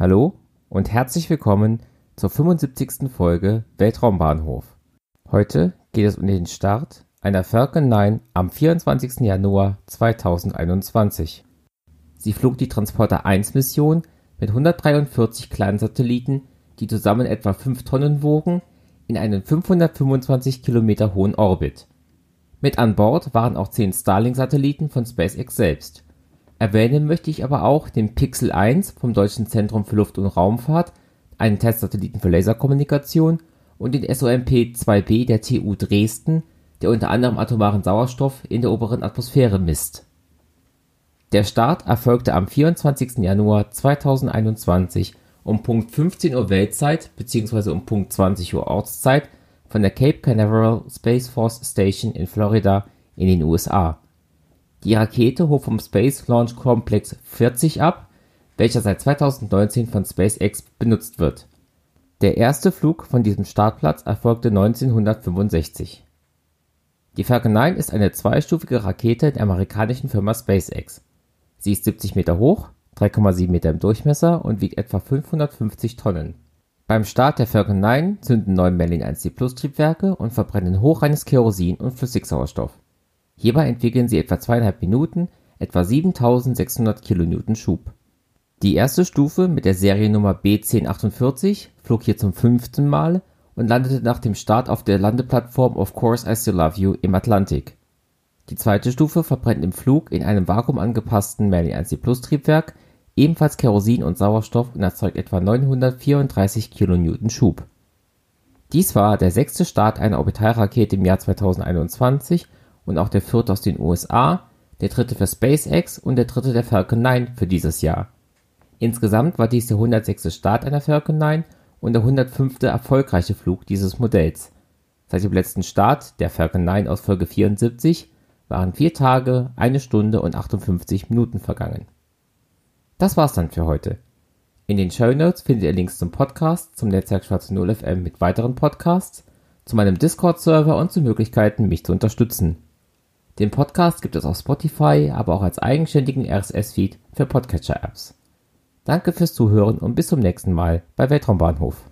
Hallo und herzlich willkommen zur 75. Folge Weltraumbahnhof. Heute geht es um den Start einer Falcon 9 am 24. Januar 2021. Sie flog die Transporter 1 Mission mit 143 kleinen Satelliten, die zusammen etwa 5 Tonnen wogen, in einen 525 Kilometer hohen Orbit. Mit an Bord waren auch 10 Starlink-Satelliten von SpaceX selbst. Erwähnen möchte ich aber auch den Pixel 1 vom Deutschen Zentrum für Luft und Raumfahrt, einen Testsatelliten für Laserkommunikation, und den SOMP-2B der TU Dresden, der unter anderem atomaren Sauerstoff in der oberen Atmosphäre misst. Der Start erfolgte am 24. Januar 2021 um Punkt 15 Uhr Weltzeit bzw. um Punkt 20 Uhr Ortszeit von der Cape Canaveral Space Force Station in Florida in den USA. Die Rakete hob vom Space Launch Complex 40 ab, welcher seit 2019 von SpaceX benutzt wird. Der erste Flug von diesem Startplatz erfolgte 1965. Die Falcon 9 ist eine zweistufige Rakete der amerikanischen Firma SpaceX. Sie ist 70 Meter hoch, 3,7 Meter im Durchmesser und wiegt etwa 550 Tonnen. Beim Start der Falcon 9 zünden neun Merlin 1D Plus Triebwerke und verbrennen hochreines Kerosin und Flüssigsauerstoff. Hierbei entwickeln sie etwa zweieinhalb Minuten etwa 7600 kN Schub. Die erste Stufe mit der Seriennummer B1048 flog hier zum fünften Mal und landete nach dem Start auf der Landeplattform Of Course I Still Love You im Atlantik. Die zweite Stufe verbrennt im Flug in einem vakuumangepassten Merlin 1D Plus Triebwerk ebenfalls Kerosin und Sauerstoff und erzeugt etwa 934 kN Schub. Dies war der sechste Start einer Orbitalrakete im Jahr 2021 und auch der vierte aus den USA, der dritte für SpaceX und der dritte der Falcon 9 für dieses Jahr. Insgesamt war dies der 106. Start einer Falcon 9 und der 105. erfolgreiche Flug dieses Modells. Seit dem letzten Start, der Falcon 9 aus Folge 74, waren vier Tage, eine Stunde und 58 Minuten vergangen. Das war's dann für heute. In den Show Notes findet ihr Links zum Podcast, zum Netzwerk Schwarze Null FM mit weiteren Podcasts, zu meinem Discord-Server und zu Möglichkeiten, mich zu unterstützen. Den Podcast gibt es auf Spotify, aber auch als eigenständigen RSS-Feed für Podcatcher-Apps. Danke fürs Zuhören und bis zum nächsten Mal bei Weltraumbahnhof.